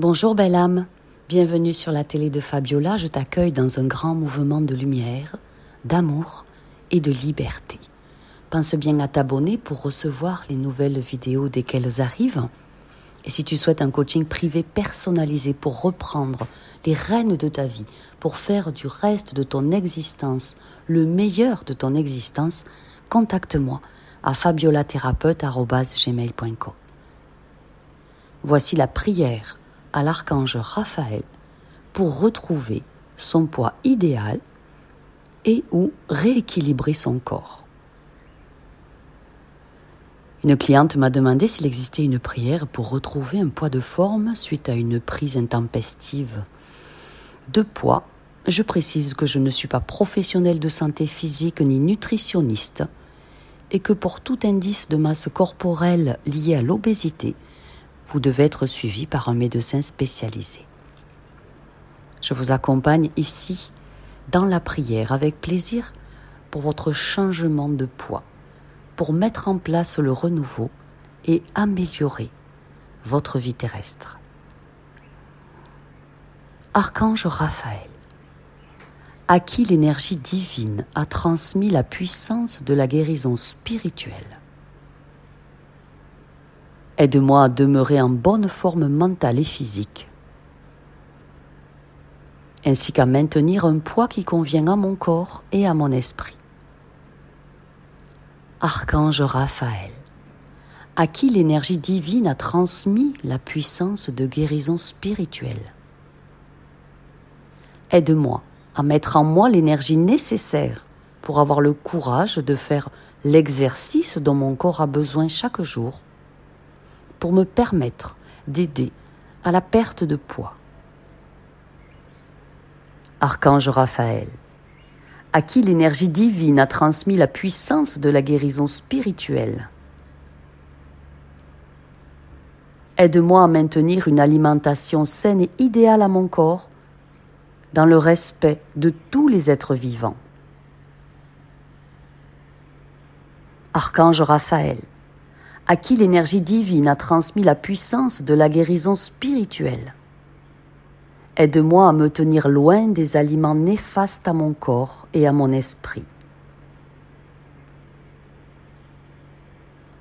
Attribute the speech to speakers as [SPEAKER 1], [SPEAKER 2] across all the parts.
[SPEAKER 1] Bonjour belle âme, bienvenue sur la télé de Fabiola, je t'accueille dans un grand mouvement de lumière, d'amour et de liberté. Pense bien à t'abonner pour recevoir les nouvelles vidéos dès qu'elles arrivent. Et si tu souhaites un coaching privé personnalisé pour reprendre les rênes de ta vie, pour faire du reste de ton existence le meilleur de ton existence, contacte-moi à fabiolathérapeute.gmail.com. Voici la prière à l'archange Raphaël pour retrouver son poids idéal et ou rééquilibrer son corps. Une cliente m'a demandé s'il existait une prière pour retrouver un poids de forme suite à une prise intempestive de poids. Je précise que je ne suis pas professionnelle de santé physique ni nutritionniste et que pour tout indice de masse corporelle lié à l'obésité, vous devez être suivi par un médecin spécialisé. Je vous accompagne ici dans la prière avec plaisir pour votre changement de poids, pour mettre en place le renouveau et améliorer votre vie terrestre. Archange Raphaël, à qui l'énergie divine a transmis la puissance de la guérison spirituelle, Aide-moi à demeurer en bonne forme mentale et physique, ainsi qu'à maintenir un poids qui convient à mon corps et à mon esprit. Archange Raphaël, à qui l'énergie divine a transmis la puissance de guérison spirituelle. Aide-moi à mettre en moi l'énergie nécessaire pour avoir le courage de faire l'exercice dont mon corps a besoin chaque jour pour me permettre d'aider à la perte de poids. Archange Raphaël, à qui l'énergie divine a transmis la puissance de la guérison spirituelle. Aide-moi à maintenir une alimentation saine et idéale à mon corps dans le respect de tous les êtres vivants. Archange Raphaël, à qui l'énergie divine a transmis la puissance de la guérison spirituelle. Aide-moi à me tenir loin des aliments néfastes à mon corps et à mon esprit.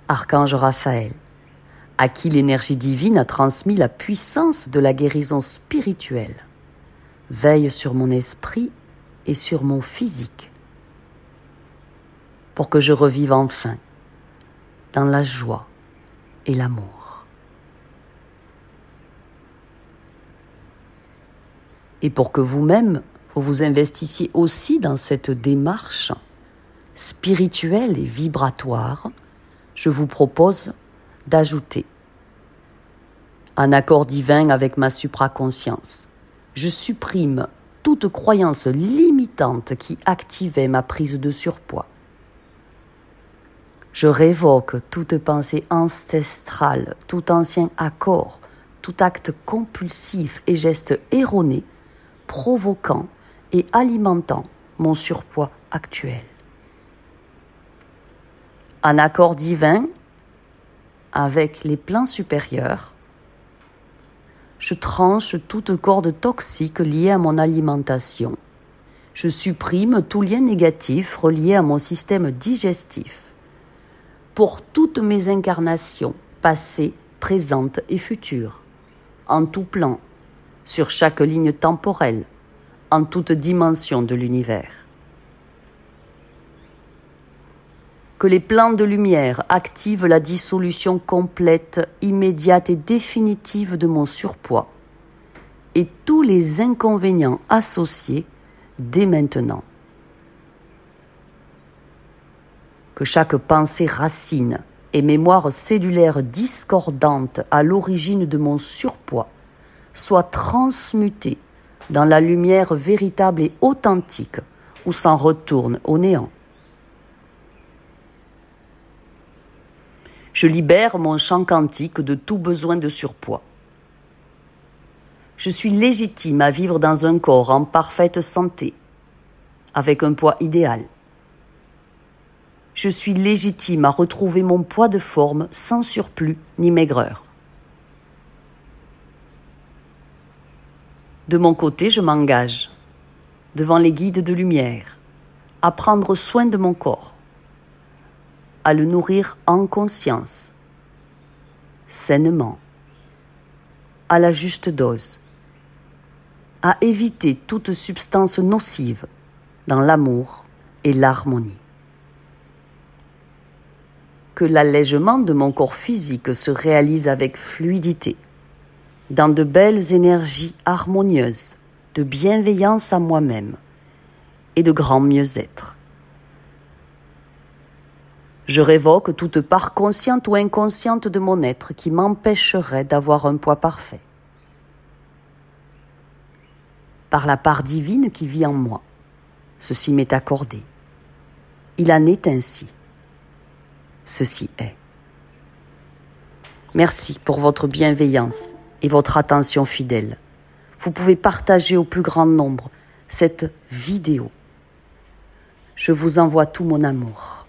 [SPEAKER 1] Archange Raphaël, à qui l'énergie divine a transmis la puissance de la guérison spirituelle, veille sur mon esprit et sur mon physique, pour que je revive enfin dans la joie et l'amour. Et pour que vous-même, vous vous investissiez aussi dans cette démarche spirituelle et vibratoire, je vous propose d'ajouter un accord divin avec ma supraconscience. Je supprime toute croyance limitante qui activait ma prise de surpoids je révoque toute pensée ancestrale, tout ancien accord, tout acte compulsif et geste erroné, provoquant et alimentant mon surpoids actuel. Un accord divin avec les plans supérieurs, je tranche toute corde toxique liée à mon alimentation. Je supprime tout lien négatif relié à mon système digestif pour toutes mes incarnations, passées, présentes et futures, en tout plan, sur chaque ligne temporelle, en toute dimension de l'univers. Que les plans de lumière activent la dissolution complète, immédiate et définitive de mon surpoids et tous les inconvénients associés dès maintenant. Que chaque pensée racine et mémoire cellulaire discordante à l'origine de mon surpoids soit transmutée dans la lumière véritable et authentique ou s'en retourne au néant. Je libère mon champ quantique de tout besoin de surpoids. Je suis légitime à vivre dans un corps en parfaite santé, avec un poids idéal je suis légitime à retrouver mon poids de forme sans surplus ni maigreur. De mon côté, je m'engage, devant les guides de lumière, à prendre soin de mon corps, à le nourrir en conscience, sainement, à la juste dose, à éviter toute substance nocive dans l'amour et l'harmonie. Que l'allègement de mon corps physique se réalise avec fluidité dans de belles énergies harmonieuses, de bienveillance à moi-même et de grand mieux-être. Je révoque toute part consciente ou inconsciente de mon être qui m'empêcherait d'avoir un poids parfait. Par la part divine qui vit en moi, ceci m'est accordé. Il en est ainsi. Ceci est. Merci pour votre bienveillance et votre attention fidèle. Vous pouvez partager au plus grand nombre cette vidéo. Je vous envoie tout mon amour.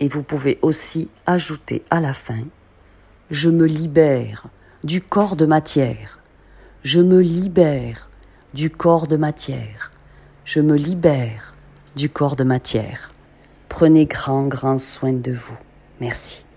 [SPEAKER 1] Et vous pouvez aussi ajouter à la fin, je me libère du corps de matière. Je me libère du corps de matière. Je me libère du corps de matière. Prenez grand, grand soin de vous. Merci.